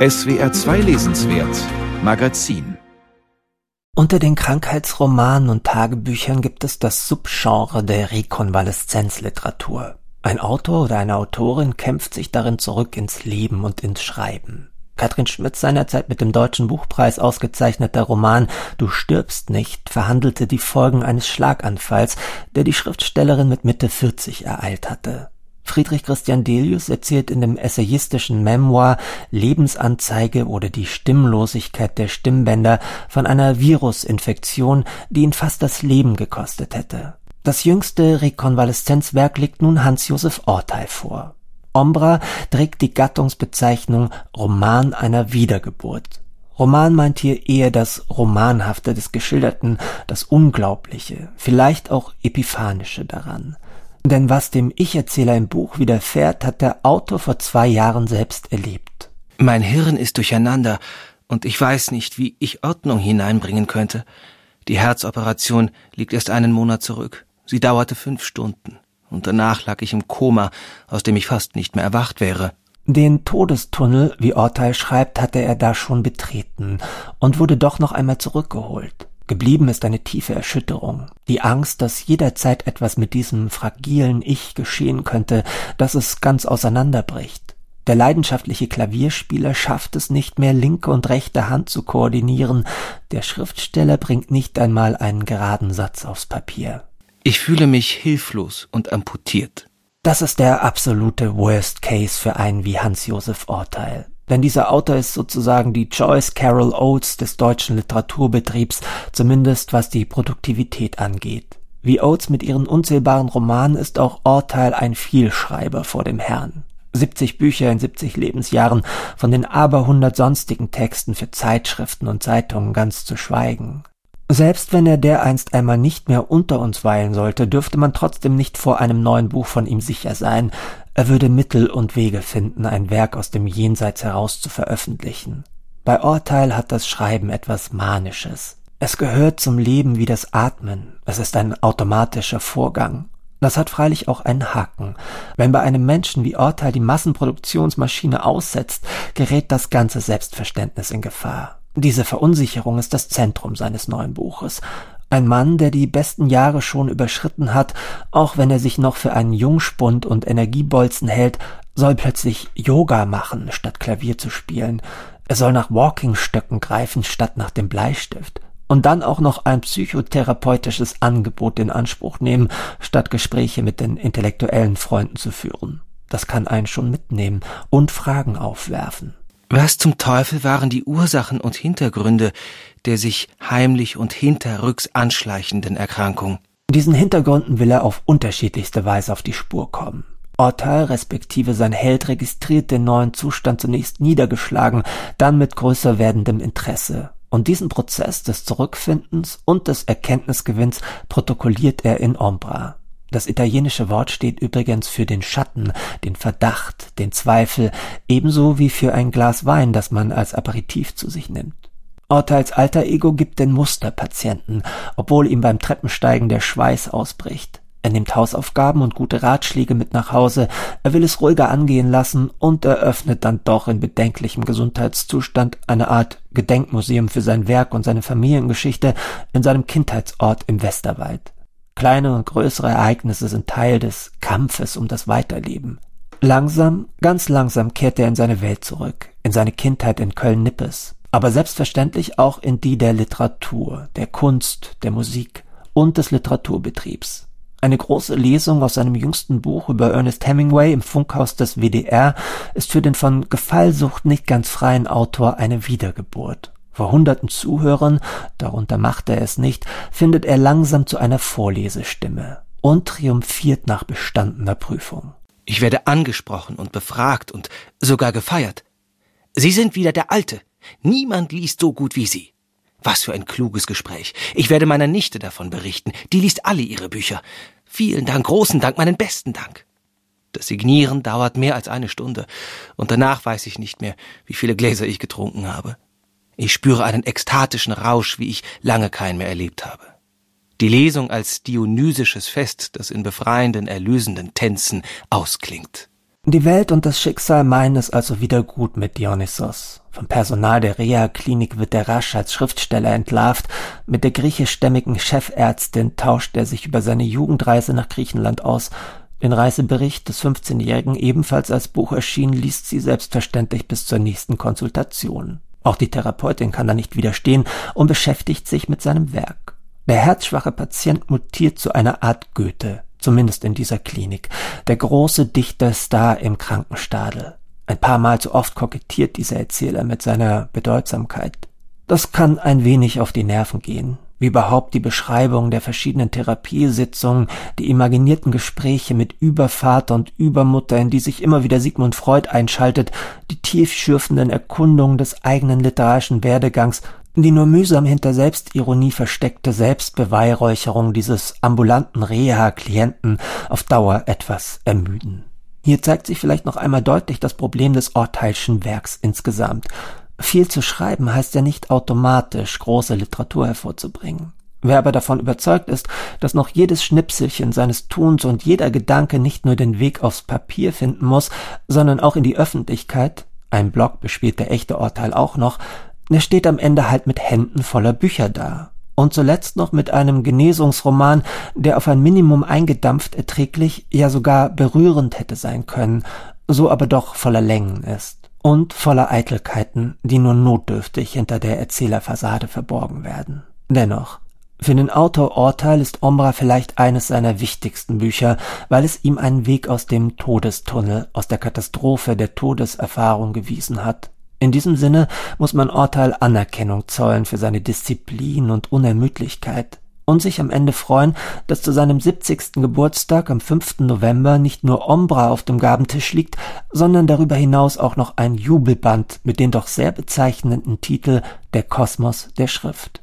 SWR 2 Lesenswert Magazin unter den Krankheitsromanen und Tagebüchern gibt es das Subgenre der Rekonvaleszenzliteratur. Ein Autor oder eine Autorin kämpft sich darin zurück ins Leben und ins Schreiben. Katrin Schmidt seinerzeit mit dem Deutschen Buchpreis ausgezeichneter Roman Du stirbst nicht verhandelte die Folgen eines Schlaganfalls, der die Schriftstellerin mit Mitte 40 ereilt hatte. Friedrich Christian Delius erzählt in dem essayistischen Memoir Lebensanzeige oder die Stimmlosigkeit der Stimmbänder von einer Virusinfektion, die ihn fast das Leben gekostet hätte. Das jüngste Rekonvaleszenzwerk liegt nun Hans-Josef Orteil vor. Ombra trägt die Gattungsbezeichnung Roman einer Wiedergeburt. Roman meint hier eher das Romanhafte des Geschilderten, das Unglaubliche, vielleicht auch Epiphanische daran. Denn was dem Ich-Erzähler im Buch widerfährt, hat der Autor vor zwei Jahren selbst erlebt. Mein Hirn ist durcheinander und ich weiß nicht, wie ich Ordnung hineinbringen könnte. Die Herzoperation liegt erst einen Monat zurück. Sie dauerte fünf Stunden. Und danach lag ich im Koma, aus dem ich fast nicht mehr erwacht wäre. Den Todestunnel, wie Orteil schreibt, hatte er da schon betreten und wurde doch noch einmal zurückgeholt. Geblieben ist eine tiefe Erschütterung, die Angst, dass jederzeit etwas mit diesem fragilen Ich geschehen könnte, dass es ganz auseinanderbricht. Der leidenschaftliche Klavierspieler schafft es nicht mehr, linke und rechte Hand zu koordinieren, der Schriftsteller bringt nicht einmal einen geraden Satz aufs Papier. Ich fühle mich hilflos und amputiert. Das ist der absolute Worst Case für einen wie Hans-Josef Orteil. Denn dieser Autor ist sozusagen die Joyce Carol Oates des deutschen Literaturbetriebs, zumindest was die Produktivität angeht. Wie Oates mit ihren unzählbaren Romanen ist auch Orteil ein Vielschreiber vor dem Herrn. 70 Bücher in 70 Lebensjahren, von den aberhundert sonstigen Texten für Zeitschriften und Zeitungen ganz zu schweigen. Selbst wenn er dereinst einmal nicht mehr unter uns weilen sollte, dürfte man trotzdem nicht vor einem neuen Buch von ihm sicher sein, er würde Mittel und Wege finden, ein Werk aus dem Jenseits heraus zu veröffentlichen. Bei Urteil hat das Schreiben etwas Manisches. Es gehört zum Leben wie das Atmen. Es ist ein automatischer Vorgang. Das hat freilich auch einen Haken. Wenn bei einem Menschen wie Urteil die Massenproduktionsmaschine aussetzt, gerät das ganze Selbstverständnis in Gefahr. Diese Verunsicherung ist das Zentrum seines neuen Buches. Ein Mann, der die besten Jahre schon überschritten hat, auch wenn er sich noch für einen Jungspund und Energiebolzen hält, soll plötzlich Yoga machen, statt Klavier zu spielen. Er soll nach Walkingstöcken greifen, statt nach dem Bleistift. Und dann auch noch ein psychotherapeutisches Angebot in Anspruch nehmen, statt Gespräche mit den intellektuellen Freunden zu führen. Das kann einen schon mitnehmen und Fragen aufwerfen. Was zum Teufel waren die Ursachen und Hintergründe der sich heimlich und hinterrücks anschleichenden Erkrankung? Diesen Hintergründen will er auf unterschiedlichste Weise auf die Spur kommen. Ortal respektive sein Held registriert den neuen Zustand zunächst niedergeschlagen, dann mit größer werdendem Interesse. Und diesen Prozess des Zurückfindens und des Erkenntnisgewinns protokolliert er in Ombra. Das italienische Wort steht übrigens für den Schatten, den Verdacht, den Zweifel, ebenso wie für ein Glas Wein, das man als Aperitif zu sich nimmt. Orteils alter Ego gibt den Musterpatienten, obwohl ihm beim Treppensteigen der Schweiß ausbricht. Er nimmt Hausaufgaben und gute Ratschläge mit nach Hause, er will es ruhiger angehen lassen und eröffnet dann doch in bedenklichem Gesundheitszustand eine Art Gedenkmuseum für sein Werk und seine Familiengeschichte in seinem Kindheitsort im Westerwald. Kleine und größere Ereignisse sind Teil des Kampfes um das Weiterleben. Langsam, ganz langsam kehrt er in seine Welt zurück, in seine Kindheit in Köln-Nippes, aber selbstverständlich auch in die der Literatur, der Kunst, der Musik und des Literaturbetriebs. Eine große Lesung aus seinem jüngsten Buch über Ernest Hemingway im Funkhaus des WDR ist für den von Gefallsucht nicht ganz freien Autor eine Wiedergeburt. Vor hunderten Zuhörern, darunter macht er es nicht, findet er langsam zu einer Vorlesestimme und triumphiert nach bestandener Prüfung. Ich werde angesprochen und befragt und sogar gefeiert. Sie sind wieder der Alte. Niemand liest so gut wie Sie. Was für ein kluges Gespräch. Ich werde meiner Nichte davon berichten. Die liest alle Ihre Bücher. Vielen Dank, großen Dank, meinen besten Dank. Das Signieren dauert mehr als eine Stunde, und danach weiß ich nicht mehr, wie viele Gläser ich getrunken habe. Ich spüre einen ekstatischen Rausch, wie ich lange keinen mehr erlebt habe. Die Lesung als dionysisches Fest, das in befreienden, erlösenden Tänzen ausklingt. Die Welt und das Schicksal meinen es also wieder gut mit Dionysos. Vom Personal der Reha-Klinik wird er rasch als Schriftsteller entlarvt. Mit der griechischstämmigen Chefärztin tauscht er sich über seine Jugendreise nach Griechenland aus. Den Reisebericht des 15-Jährigen, ebenfalls als Buch erschienen, liest sie selbstverständlich bis zur nächsten Konsultation. Auch die Therapeutin kann da nicht widerstehen und beschäftigt sich mit seinem Werk. Der herzschwache Patient mutiert zu einer Art Goethe, zumindest in dieser Klinik, der große Dichterstar im Krankenstadel. Ein paar Mal zu oft kokettiert dieser Erzähler mit seiner Bedeutsamkeit. Das kann ein wenig auf die Nerven gehen, wie überhaupt die Beschreibung der verschiedenen Therapiesitzungen, die imaginierten Gespräche mit Übervater und Übermutter, in die sich immer wieder Sigmund Freud einschaltet, die tiefschürfenden Erkundungen des eigenen literarischen Werdegangs die nur mühsam hinter Selbstironie versteckte Selbstbeweihräucherung dieses ambulanten Reha-Klienten auf Dauer etwas ermüden. Hier zeigt sich vielleicht noch einmal deutlich das Problem des Orteilschen Werks insgesamt. Viel zu schreiben heißt ja nicht automatisch große Literatur hervorzubringen. Wer aber davon überzeugt ist, dass noch jedes Schnipselchen seines Tuns und jeder Gedanke nicht nur den Weg aufs Papier finden muss, sondern auch in die Öffentlichkeit, ein Blog bespielt der echte Urteil auch noch, der steht am Ende halt mit Händen voller Bücher da. Und zuletzt noch mit einem Genesungsroman, der auf ein Minimum eingedampft erträglich, ja sogar berührend hätte sein können, so aber doch voller Längen ist. Und voller Eitelkeiten, die nur notdürftig hinter der Erzählerfassade verborgen werden. Dennoch, für den Autor Orteil ist Ombra vielleicht eines seiner wichtigsten Bücher, weil es ihm einen Weg aus dem Todestunnel, aus der Katastrophe der Todeserfahrung gewiesen hat. In diesem Sinne muss man Orteil Anerkennung zollen für seine Disziplin und Unermüdlichkeit und sich am Ende freuen, dass zu seinem 70. Geburtstag am 5. November nicht nur Ombra auf dem Gabentisch liegt, sondern darüber hinaus auch noch ein Jubelband mit dem doch sehr bezeichnenden Titel Der Kosmos der Schrift.